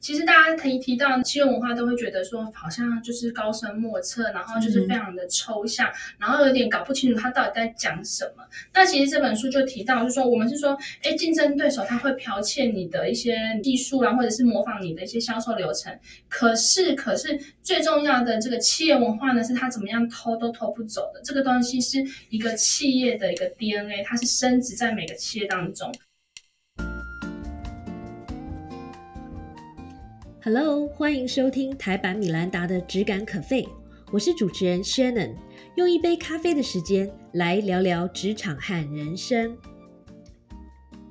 其实大家提提到企业文化，都会觉得说好像就是高深莫测，然后就是非常的抽象，然后有点搞不清楚他到底在讲什么。那其实这本书就提到，就说我们是说，哎，竞争对手他会剽窃你的一些技术啦，或者是模仿你的一些销售流程。可是，可是最重要的这个企业文化呢，是他怎么样偷都偷不走的。这个东西是一个企业的一个 DNA，它是升值在每个企业当中。Hello，欢迎收听台版米兰达的质感可废，我是主持人 Shannon，用一杯咖啡的时间来聊聊职场和人生。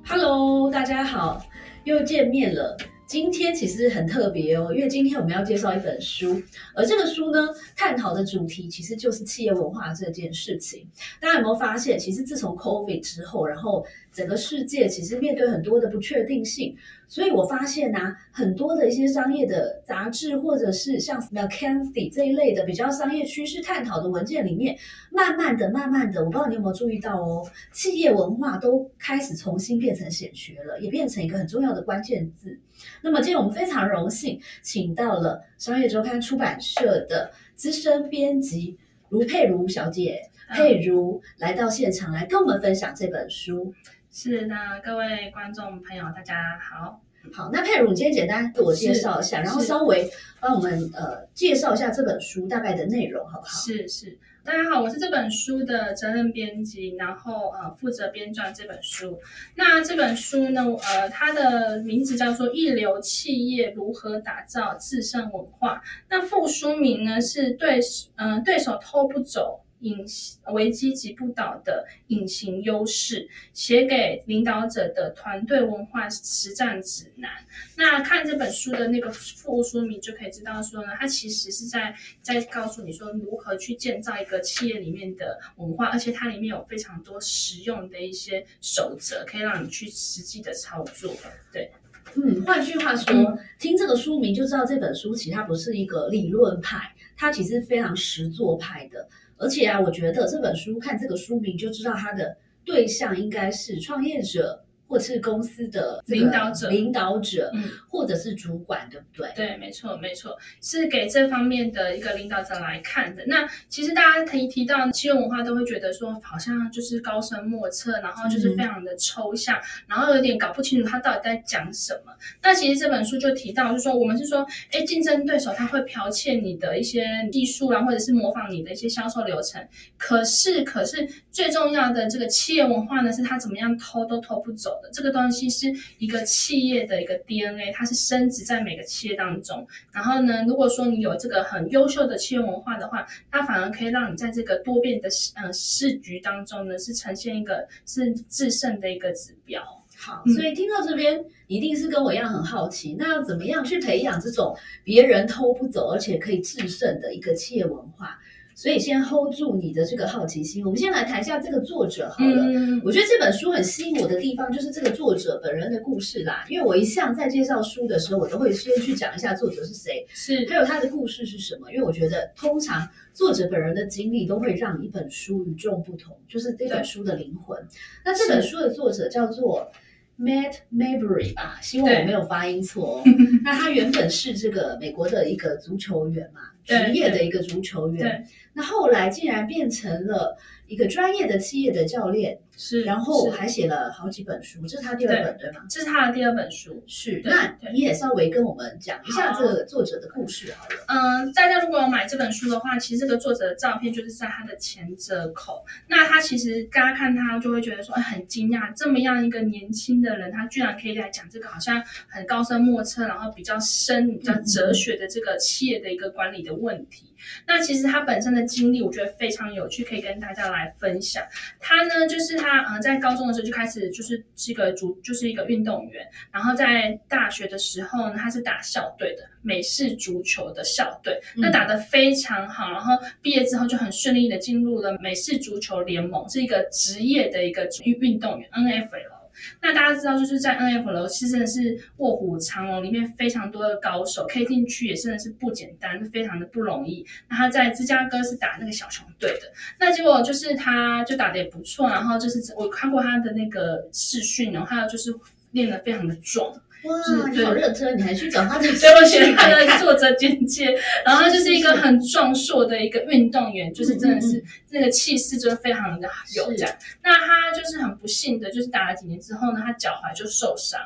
Hello，大家好，又见面了。今天其实很特别哦，因为今天我们要介绍一本书，而这个书呢，探讨的主题其实就是企业文化这件事情。大家有没有发现，其实自从 COVID 之后，然后整个世界其实面对很多的不确定性。所以我发现啊，很多的一些商业的杂志，或者是像 McKinsey 这一类的比较商业趋势探讨的文件里面，慢慢的、慢慢的，我不知道你有没有注意到哦，企业文化都开始重新变成显学了，也变成一个很重要的关键字。那么今天我们非常荣幸，请到了商业周刊出版社的资深编辑卢佩如小姐，佩如来到现场来跟我们分享这本书。是那，各位观众朋友，大家好。好，那佩如，你今天简单自我介绍一下，然后稍微帮我们呃介绍一下这本书大概的内容，好不好？是是，大家好，我是这本书的责任编辑，然后呃负责编撰这本书。那这本书呢，呃，它的名字叫做《一流企业如何打造制胜文化》。那副书名呢是对，嗯，对手偷不走。隐危机及不倒的隐形优势，写给领导者的团队文化实战指南。那看这本书的那个副书名就可以知道，说呢，它其实是在在告诉你说如何去建造一个企业里面的文化，而且它里面有非常多实用的一些守则，可以让你去实际的操作。对，嗯，换句话说，听这个书名就知道这本书其实它不是一个理论派，它其实非常实作派的。而且啊，我觉得这本书看这个书名就知道它的对象应该是创业者。或是公司的领导者、领导者，嗯，或者是主管，对不对？对，没错，没错，是给这方面的一个领导者来看的。那其实大家提提到企业文化，都会觉得说好像就是高深莫测，然后就是非常的抽象，然后有点搞不清楚他到底在讲什么。那其实这本书就提到，就是说我们是说，哎，竞争对手他会剽窃你的一些技术啊，或者是模仿你的一些销售流程。可是，可是最重要的这个企业文化呢，是他怎么样偷都偷不走。这个东西是一个企业的一个 DNA，它是升值在每个企业当中。然后呢，如果说你有这个很优秀的企业文化的话，它反而可以让你在这个多变的呃市局当中呢，是呈现一个是制胜的一个指标。好，所以听到这边，一定是跟我一样很好奇，那要怎么样去培养这种别人偷不走，而且可以制胜的一个企业文化？所以先 hold 住你的这个好奇心，我们先来谈一下这个作者好了。我觉得这本书很吸引我的地方就是这个作者本人的故事啦。因为我一向在介绍书的时候，我都会先去讲一下作者是谁，是还有他的故事是什么。因为我觉得通常作者本人的经历都会让一本书与众不同，就是这本书的灵魂。那这本书的作者叫做 Matt Maybury 吧，希望我没有发音错哦。那他原本是这个美国的一个足球员嘛，职业的一个足球员。那后来竟然变成了一个专业的企业的教练，是，然后还写了好几本书，这是他第二本对吗？这是他的第二本书，是。那你也稍微跟我们讲一下这个作者的故事好了。嗯，大家如果有买这本书的话，其实这个作者的照片就是在他的前折口。那他其实大家看他就会觉得说很惊讶，这么样一个年轻的人，他居然可以来讲这个好像很高深莫测，然后比较深、比较哲学的这个企业的一个管理的问题。那其实他本身的经历，我觉得非常有趣，可以跟大家来分享。他呢，就是他，嗯，在高中的时候就开始就是是一个足，就是一个运动员。然后在大学的时候呢，他是打校队的，美式足球的校队，那打得非常好。然后毕业之后就很顺利的进入了美式足球联盟，是一个职业的一个运运动员 NFL。那大家知道，就是在 N F L 其实真的是卧虎藏龙，里面非常多的高手，可以进去也真的是不简单，非常的不容易。那他在芝加哥是打那个小熊队的，那结果就是他就打得也不错，然后就是我看过他的那个视讯，然后还有就是练得非常的壮。哇，你好热车，你还去找他的所以我写兴趣他的作者简介，然后他就是一个很壮硕的一个运动员，就是真的嗯是那个气势就是非常的有这样。那他就是很不幸的，就是打了几年之后呢，他脚踝就受伤，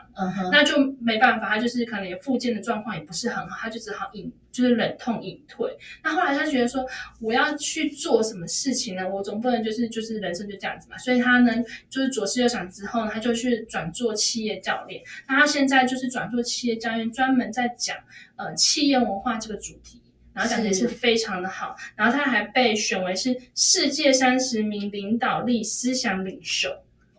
那就没办法，他就是可能也复健的状况也不是很好，他就只好隐就是忍痛隐退。那后来他觉得说，我要去做什么事情呢？我总不能就是就是人生就这样子嘛，所以他呢就是左思右想之后呢，他就去转做企业教练。那他现在就是转做企业教练，专门在讲呃企业文化这个主题。然后讲的也是非常的好，然后他还被选为是世界三十名领导力思想领袖。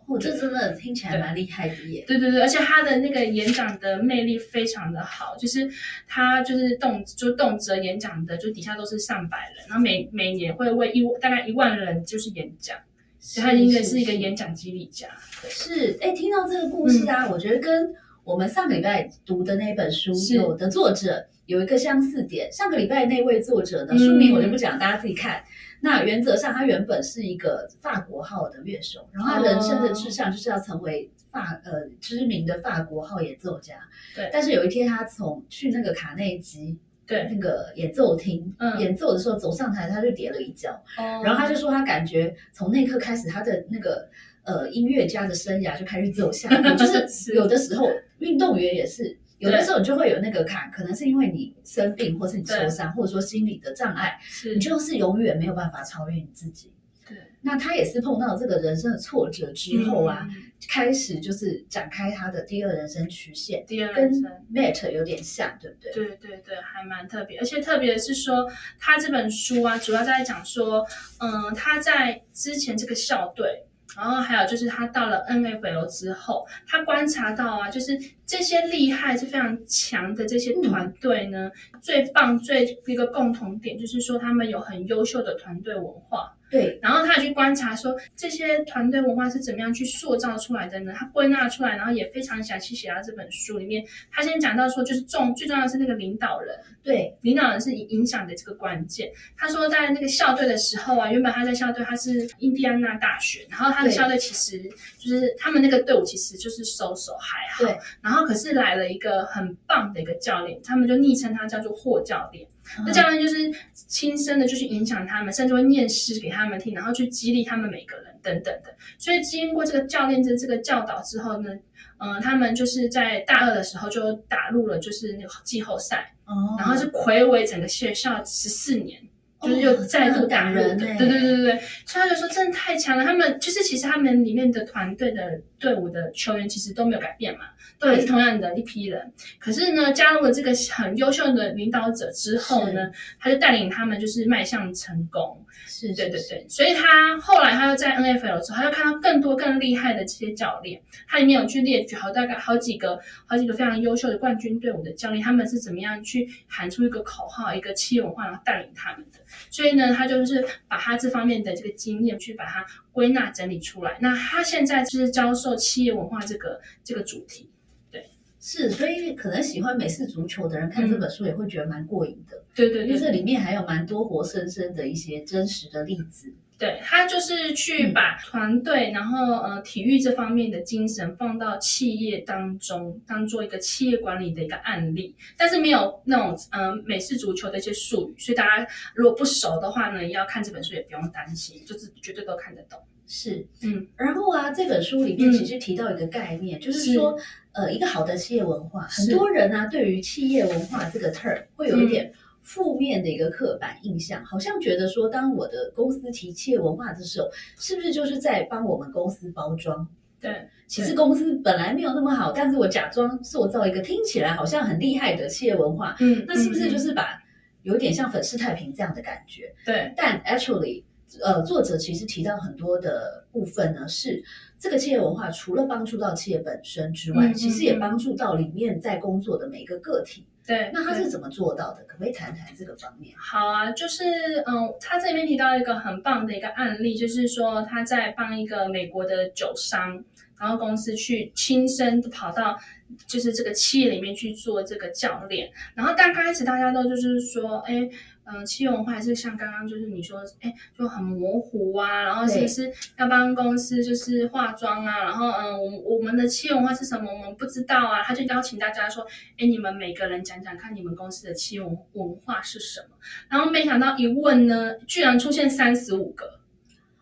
哦，这真的听起来蛮厉害的耶。对对对，而且他的那个演讲的魅力非常的好，就是他就是动就动辄演讲的，就底下都是上百人，然后每每年会为一大概一万人就是演讲，所以他应该是一个演讲激励家。对是，哎，听到这个故事啊，我觉得跟我们上个礼拜读的那本书是有的作者有一个相似点。上个礼拜那位作者呢，嗯书名我就不讲，大家自己看。那原则上，他原本是一个法国号的乐手，然后他人生的志向就是要成为法呃知名的法国号演奏家。对但是有一天，他从去那个卡内基对，那个演奏厅、嗯演奏的时候走上台，他就跌了一跤。哦然后他就说，他感觉从那一刻开始，他的那个呃音乐家的生涯就开始走下坡。就是是有的时候运动员也是，有的时候你就会有那个坎，可能是因为你生病，或是你受伤，或者说心理的障碍，你就是永远没有办法超越你自己。对那他也是碰到这个人生的挫折之后啊，嗯开始就是展开他的第二人生曲线，第二跟人生。Matt 有点像，对不对？对对对，还蛮特别，而且特别是说，他这本书啊，主要在讲说，嗯，他在之前这个校队，然后还有就是他到了 NFL 之后，他观察到啊，就是这些厉害、是非常强的这些团队呢，最棒、最一个共同点就是说，他们有很优秀的团队文化。对，然后他也去观察说这些团队文化是怎么样去塑造出来的呢？他归纳出来，然后也非常详细写到这本书里面。他先讲到说，就是重最重要的是那个领导人，对，领导人是影响的这个关键。他说，在那个校队的时候啊，原本他在校队他是印第安纳大学，然后他的校队其实就是他们那个队伍其实就是收手还好，对，然后可是来了一个很棒的一个教练，他们就昵称他叫做霍教练。那嗯教练就是亲身的就去影响他们，甚至会念诗给他们听，然后去激励他们每个人等等的。所以经过这个教练的这个教导之后呢，嗯、他们就是在大二的时候就打入了就是那个季后赛，哦，然后是魁伟整个学校十四年。就是又再度打入对对对对对，所以他就说真的太强了。他们就是其实他们里面的团队的队伍的球员其实都没有改变嘛，都还是同样的一批人。可是呢，加入了这个很优秀的领导者之后呢，他就带领他们就是迈向成功。是，是，对对对，所以他后来他又在 NFL 之后，他又看到更多更厉害的这些教练，他里面有去列举好大概好几个好几个非常优秀的冠军队伍的教练，他们是怎么样去喊出一个口号、一个企业文化，然后带领他们的。所以呢，他就是把他这方面的这个经验去把它归纳整理出来。那他现在就是教授企业文化这个这个主题。对是，所以可能喜欢美式足球的人看这本书也会觉得蛮过瘾的，对对对，因为这里面还有蛮多活生生的一些真实的例子。对他就是去把团队，然后呃体育这方面的精神放到企业当中，当做一个企业管理的一个案例，但是没有那种呃美式足球的一些术语，所以大家如果不熟的话呢，要看这本书也不用担心，就是绝对都看得懂。是，嗯，然后啊，这本书里面嗯。其实提到一个概念，就是是说，呃，一个好的企业文化，很多人呢、对于企业文化这个 term 会有一点负面的一个刻板印象，好像觉得说，当我的公司提企业文化的时候，是不是就是在帮我们公司包装？对，其实公司本来没有那么好，但是我假装塑造一个听起来好像很厉害的企业文化，嗯，那是不是就嗯是把有点像粉饰太平这样的感觉？对但 actually，呃，作者其实提到很多的部分呢，是这个企业文化除了帮助到企业本身之外，其实也嗯帮助到里面在工作的每一个个体。对？那他是怎么做到的？可不可以谈谈这个方面？好啊，就是嗯，他这里面提到一个很棒的一个案例，就是说他在帮一个美国的酒商，然后公司去亲身跑到就是这个企业里面去做这个教练。然后刚开始大家都就是说，哎。嗯，企业文化还是像刚刚就是你说，哎，就很模糊啊，然后是不是要帮公司就是化妆啊？然后嗯，我我们的企业文化是什么？我们不知道啊。他就邀请大家说，哎，你们每个人讲讲看，你们公司的企业文文化是什么？然后没想到一问呢，居然出现三十五个。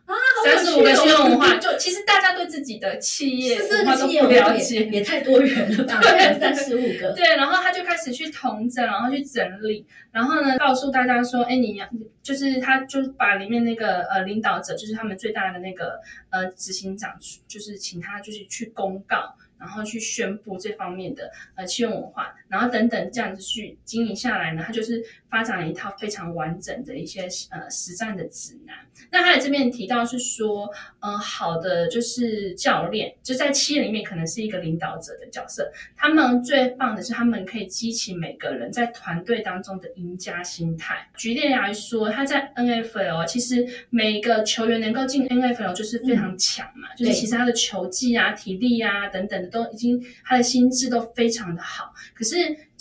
啊，三十五个企业文化，就其实大家对自己的企业文化都不了解，也太多元了吧？三十五个，对，然后他就开始去统整，然后去整理，然后呢，告诉大家说，哎，你要就是他就把里面那个呃领导者，就是他们最大的那个呃执行长，就是请他就是去公告。然后去宣布这方面的呃企业文化，然后等等这样子去经营下来呢，它就是发展了一套非常完整的一些呃实战的指南。那他这边提到是说，呃，好的就是教练就在企业里面可能是一个领导者的角色，他们最棒的是他们可以激起每个人在团队当中的赢家心态。举例来说，他在 N F L 其实每个球员能够进 N F L 就是非常强嘛，就是其实他的球技啊、体力啊等等。都已经，他的心智都非常的好，可是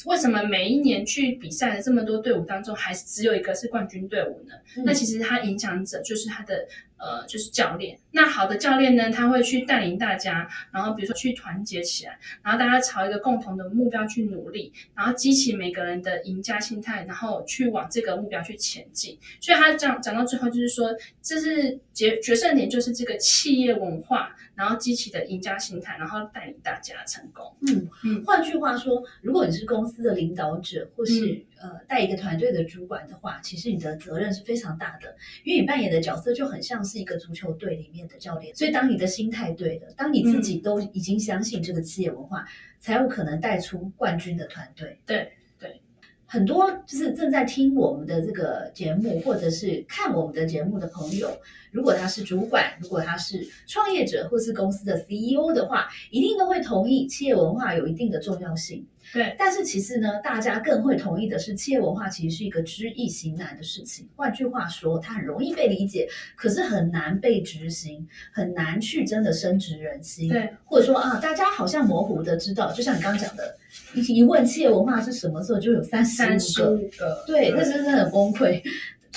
为什么每一年去比赛的这么多队伍当中，还是只有一个是冠军队伍呢？那其实他影响者就是他的。呃，就是教练。那好的教练呢，他会去带领大家，然后比如说去团结起来，然后大家朝一个共同的目标去努力，然后激起每个人的赢家心态，然后去往这个目标去前进。所以他讲讲到最后，就是说，这是决决胜点，就是这个企业文化，然后激起的赢家心态，然后带领大家成功。嗯嗯。换句话说，如果你是公司的领导者，或是呃带一个团队的主管的话，其实你的责任是非常大的，因为你扮演的角色就很像是。是一个足球队里面的教练，所以当你的心态对了，当你自己都已经相信这个企业文化，才有可能带出冠军的团队。对对，很多就是正在听我们的这个节目，或者是看我们的节目的朋友，如果他是主管，如果他是创业者，或是公司的 CEO 的话，一定都会同意企业文化有一定的重要性。对，但是其实呢，大家更会同意的是，企业文化其实是一个知易行难的事情。换句话说，它很容易被理解，可是很难被执行，很难去真的深植人心。对，或者说啊，大家好像模糊的知道，就像你刚刚讲的，一一问企业文化是什么时候，就有三十五个，对，那真的很崩溃。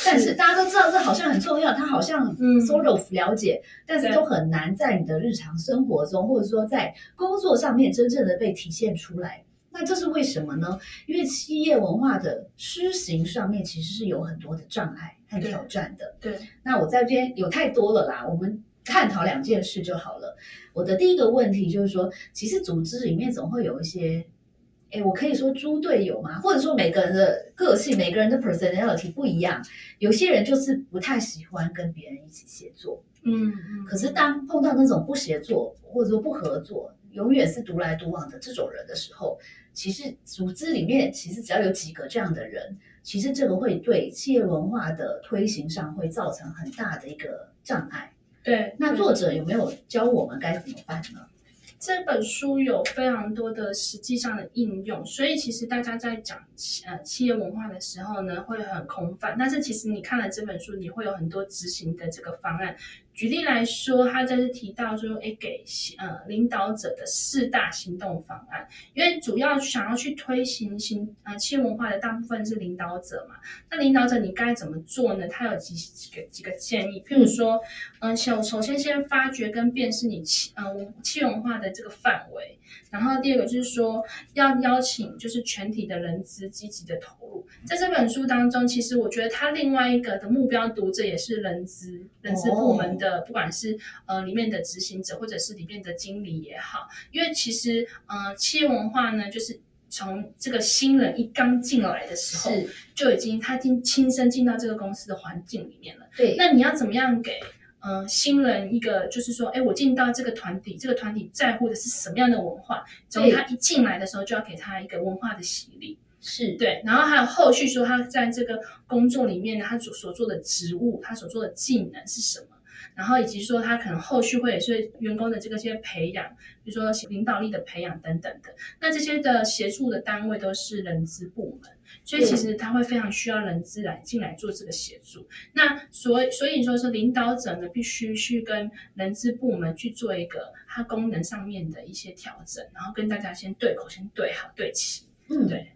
但是大家都知道这好像很重要，他好像嗯 sort of 了解，但是都很难在你的日常生活中，或者说在工作上面真正的被体现出来。那这是为什么呢？因为企业文化的施行上面其实是有很多的障碍和挑战的。对，那我在这边有太多了啦，我们探讨两件事就好了。我的第一个问题就是说，其实组织里面总会有一些，哎，我可以说猪队友吗？或者说每个人的个性、每个人的 personality 不一样，有些人就是不太喜欢跟别人一起协作。嗯嗯。可是当碰到那种不协作或者说不合作，永远是独来独往的这种人的时候，其实组织里面其实只要有几个这样的人，其实这个会对企业文化的推行上会造成很大的一个障碍。对，那作者有没有教我们该怎么办呢？这本书有非常多的实际上的应用，所以其实大家在讲呃企业文化的时候呢，会很空泛。但是其实你看了这本书，你会有很多执行的这个方案。举例来说，他这是提到说，诶，给呃领导者的四大行动方案，因为主要想要去推行行呃企业文化的大部分是领导者嘛。那领导者你该怎么做呢？他有几几个几个建议，譬如说，嗯，首首先先发掘跟辨识你企呃企业文化的这个范围，然后第二个就是说要邀请就是全体的人资积极的投入。在这本书当中，其实我觉得他另外一个的目标读者也是人资人资部门的。的不管是呃里面的执行者或者是里面的经理也好，因为其实呃企业文化呢，就是从这个新人一刚进来的时候，就已经他已经亲身进到这个公司的环境里面了。对，那你要怎么样给呃新人一个就是说，哎，我进到这个团体，这个团体在乎的是什么样的文化？从他一进来的时候就要给他一个文化的洗礼。是对，然后还有后续说他在这个工作里面呢，他所所做的职务，他所做的技能是什么？然后以及说他可能后续会也是员工的这个些培养，比如说领导力的培养等等的。那这些的协助的单位都是人资部门，所以其实他会非常需要人资来进来做这个协助。那所以所以说是领导者呢，必须去跟人资部门去做一个它功能上面的一些调整，然后跟大家先对口，先对好对齐。嗯，对。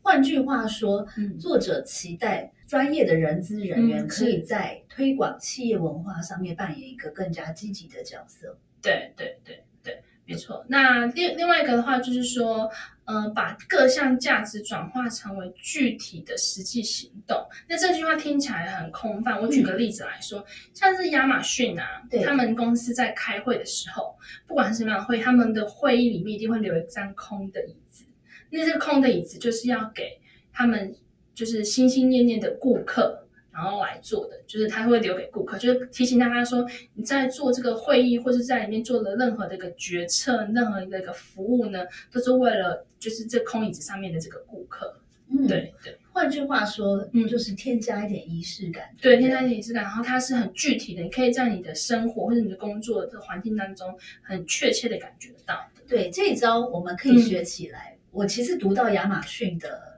换句话说，嗯作者期待专业的人资人员嗯可以在推广企业文化上面扮演一个更加积极的角色。对对对对，没错。那另另外一个的话，就是说，呃、把各项价值转化成为具体的实际行动。那这句话听起来很空泛。我举个例子来说，像是亚马逊啊对，他们公司在开会的时候，不管是什么样的会，他们的会议里面一定会留一张空的椅子。那这个空的椅子就是要给他们就是心心念念的顾客，然后来做的，就是他会留给顾客，就是提醒大家说，你在做这个会议或者在里面做的任何的一个决策，任何一个一个服务呢，都是为了就是这空椅子上面的这个顾客。嗯，。对对换句话说，嗯就是添加一点仪式感。对，不添加一点仪式感，然后它是很具体的，你可以在你的生活或者你的工作的环境当中很确切的感觉得到的。对这一招我们可以学起来。我其实读到亚马逊的，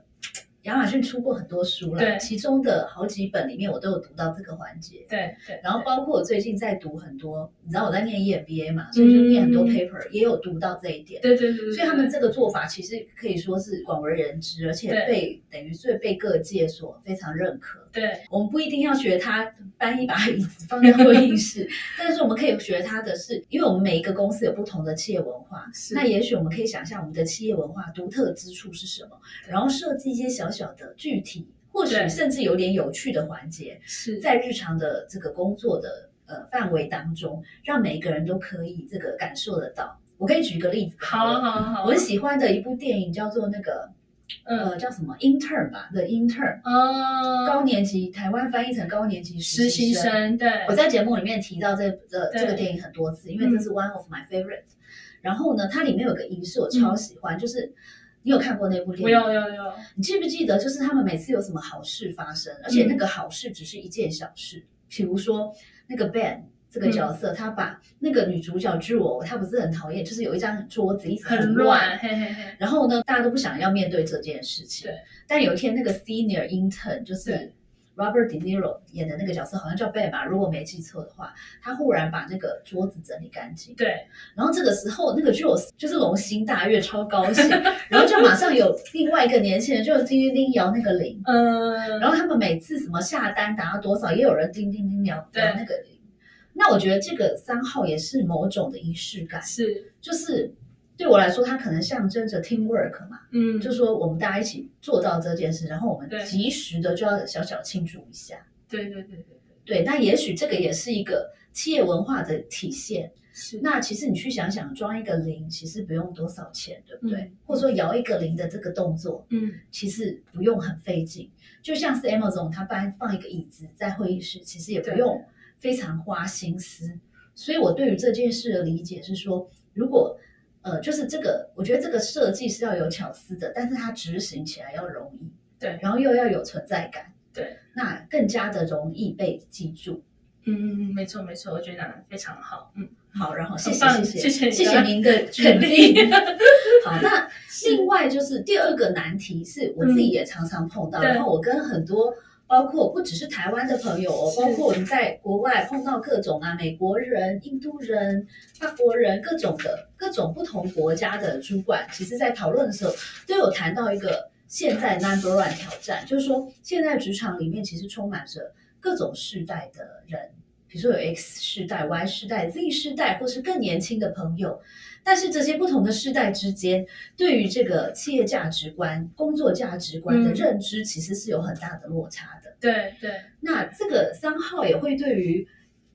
亚马逊出过很多书了，对其中的好几本里面我都有读到这个环节。对对，然后包括我最近在读很多，你知道我在念 EMBA 嘛，所以就念很多嗯 paper，、也有读到这一点。对对对对，所以他们这个做法其实可以说是广为人知，而且被等于是被各界所非常认可。对我们不一定要学他搬一把椅子放在会议室，但是我们可以学他的是，因为我们每一个公司有不同的企业文化，是。那也许我们可以想象我们的企业文化独特之处是什么，然后设计一些小小的具体，或许甚至有点有趣的环节，是。在日常的这个工作的呃范围当中，让每一个人都可以这个感受得到。我可以举一个例子，好啊好啊好啊，我很喜欢的一部电影叫做那个嗯呃叫什么？intern 吧，The intern，哦，高年级台湾翻译成高年级实习习生。对，我在节目里面提到这这这个电影很多次，因为这是 one of my favorite。然后呢，它里面有个仪式我嗯。超喜欢，就是你有看过那部电我影？有有有，你记不记得，就是他们每次有什么好事发生，而且那个好事只是一件小事，比如说那个 Ben 这个角色，他把那个女主角 Jewel，她不是很讨厌，就是有一张桌子一直很乱，乱，嘿嘿嘿，然后呢，大家都不想要面对这件事情。对。但有一天，那个 senior intern 就是 Robert De Niro 演的那个角色，好像叫 Ben 吧，如果没记错的话，他忽然把那个桌子整理干净。对然后这个时候，那个 Jules 就是龙心大悦，超高兴，然后就马上有另外一个年轻人就叮叮叮摇那个铃，嗯，然后他们每次什么下单达到多少，也有人叮叮叮摇对摇那个铃。那我觉得这个三号也是某种的仪式感，是就是对我来说，它可能象征着 teamwork 嘛，嗯，就是说我们大家一起做到这件事，然后我们及时的就要小小庆祝一下。对对对对对，对，那也许这个也是一个企业文化的体现。是那其实你去想想，装一个零其实不用多少钱，对不对？嗯或者说摇一个零的这个动作，嗯其实不用很费劲。就像是 Amazon 它搬放一个椅子在会议室，其实也不对用非常花心思。所以我对于这件事的理解是说，如果呃，就是这个，我觉得这个设计是要有巧思的，但是它执行起来要容易，对然后又要有存在感，对，那更加的容易被记住。嗯嗯嗯，没错没错，我觉得非常好，嗯，好，然后谢谢谢谢谢谢您的肯定。好，那另外就是第二个难题是我自己也常常碰到，然后我跟很多包括不只是台湾的朋友哦，包括我们在国外碰到各种啊美国人、印度人、法国人各种的各种不同国家的主管，其实在讨论的时候都有谈到一个现在 number one 挑战，就是说现在职场里面其实充满着各种世代的人。比如说有 X 世代、Y 世代、Z 世代，或是更年轻的朋友，但是这些不同的世代之间，对于这个企业价值观、工作价值观的嗯认知，其实是有很大的落差的。对对那这个三号也会对于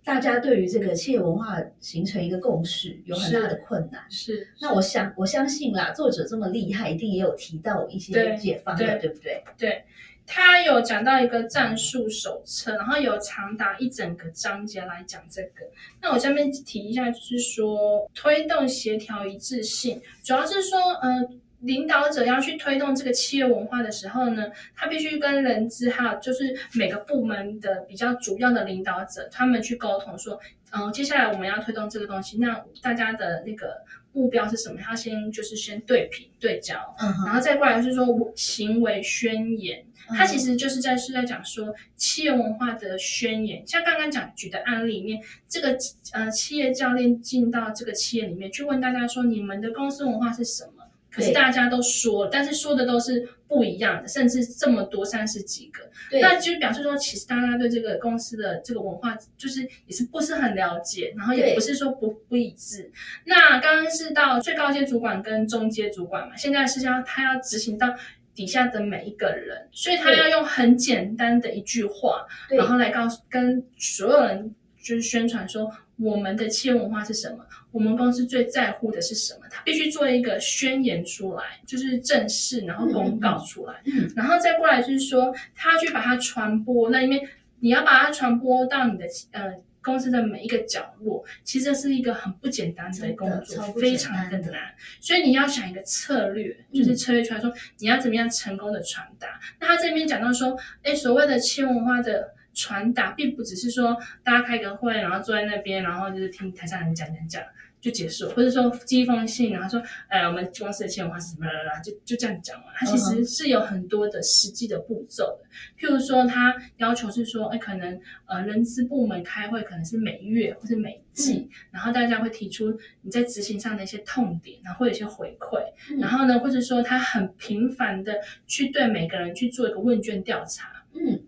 大家对于这个企业文化形成一个共识，有很大的困难。是，那我相我相信啦，作者这么厉害，一定也有提到一些对解方的，对对不对？对。他有讲到一个战术手册，然后有长达一整个章节来讲这个。那我下面提一下，就是说推动协调一致性，主要是说，呃，领导者要去推动这个企业文化的时候呢，他必须跟人资还有就是每个部门的比较主要的领导者，他们去沟通说，嗯，接下来我们要推动这个东西，那大家的那个目标是什么？他先就是先对平对焦，嗯然后再过来是说行为宣言。它其实就是在是在讲说企业文化的宣言，像刚刚讲举的案例里面，这个呃企业教练进到这个企业里面去问大家说，你们的公司文化是什么？可是大家都说了，但是说的都是不一样的，甚至这么多三十几个，对，那就表示说，其实大家对这个公司的这个文化，就是也是不是很了解，然后也不是说不不一致。那刚刚是到最高阶主管跟中阶主管嘛，现在是要他要执行到底下的每一个人，所以他要用很简单的一句话，然后来告诉跟所有人就是宣传说我们的企业文化是什么，我们公司最在乎的是什么，他必须做一个宣言出来，就是正式，然后公告出来，嗯然后再过来就是说他去把它传播，那因为你要把它传播到你的呃。公司的每一个角落，其实这是一个很不简单的工作非常的难。所以你要想一个策略，就是嗯策略出来说你要怎么样成功的传达。那他这边讲到说，哎，所谓的企业文化的传达，并不只是说大家开个会，然后坐在那边，然后就是听台上人讲讲讲就结束，或者说寄一封信，然后说，哎，我们公司的企业文化是什么啦啦啦，就就这样讲完。它其实是有很多的实际的步骤的，譬如说，他要求是说，哎，可能呃人资部门开会可能是每月或是每季，然后大家会提出你在执行上的一些痛点，然后会有一些回馈，嗯。然后呢，或者说他很频繁的去对每个人去做一个问卷调查，嗯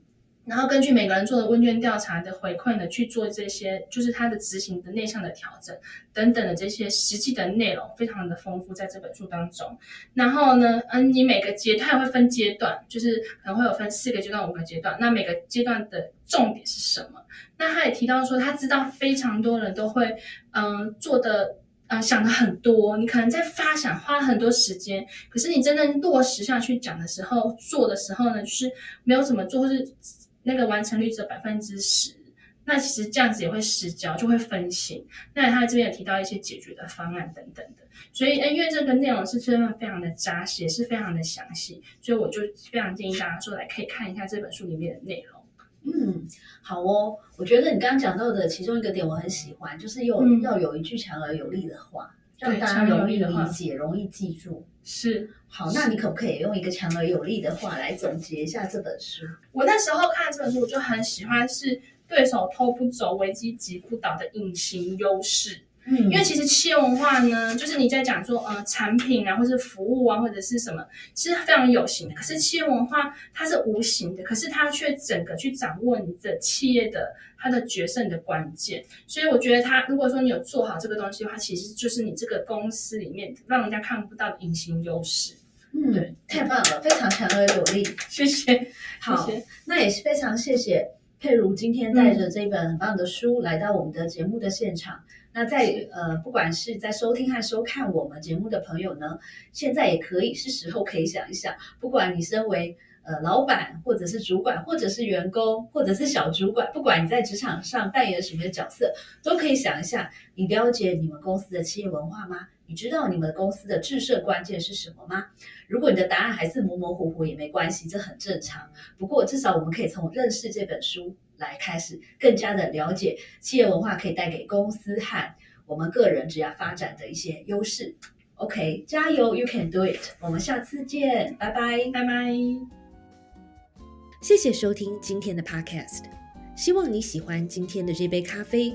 然后根据每个人做的问卷调查的回馈呢，去做这些就是他的执行的内向的调整等等的这些实际的内容，非常的丰富在这本书当中。然后呢，嗯，你每个阶它也会分阶段，就是可能会有分四个阶段、五个阶段。那每个阶段的重点是什么？那他也提到说，他知道非常多人都会，嗯、做的。呃，想的很多，你可能在发想花了很多时间，可是你真正落实下去讲的时候、做的时候呢，就是没有怎么做，或是那个完成率只有百分之十。那其实这样子也会失焦，就会分心。那他这边也提到一些解决的方案等等的，所以，哎，因为这个内容是真的非常的扎实，也是非常的详细，所以我就非常建议大家说来可以看一下这本书里面的内容。嗯，好哦。我觉得你刚刚讲到的其中一个点我很喜欢，就是有、嗯要有一句强而有力的话，让大家容易理解、容易记住。是好，那你可不可以用一个强而有力的话来总结一下这本书？我那时候看这本书，我就很喜欢是对手偷不走，危机击不倒的隐形优势。嗯因为其实企业文化呢，就是你在讲说，呃，产品啊，或是服务啊，或者是什么，其实非常有形的。可是企业文化它是无形的，可是它却整个去掌握你的企业的它的决胜的关键。所以我觉得它，如果说你有做好这个东西的话，其实就是你这个公司里面让人家看不到的隐形优势。嗯，对，太棒了，非常强而有力。谢谢，好谢谢那也是非常谢谢佩如今天带着这本很棒的书来到我们的节目的现场。那在呃，不管是在收听和收看我们节目的朋友呢，现在也可以是时候可以想一想，不管你身为呃老板，或者是主管，或者是员工，或者是小主管，不管你在职场上扮演什么角色，都可以想一下，你了解你们公司的企业文化吗？你知道你们公司的制设关键是什么吗？如果你的答案还是模模糊糊也没关系，这很正常。不过至少我们可以从认识这本书来开始，更加的了解企业文化可以带给公司和我们个人职业发展的一些优势。OK，加油，You can do it！我们下次见，拜拜。拜拜。谢谢收听今天的 Podcast，希望你喜欢今天的这杯咖啡。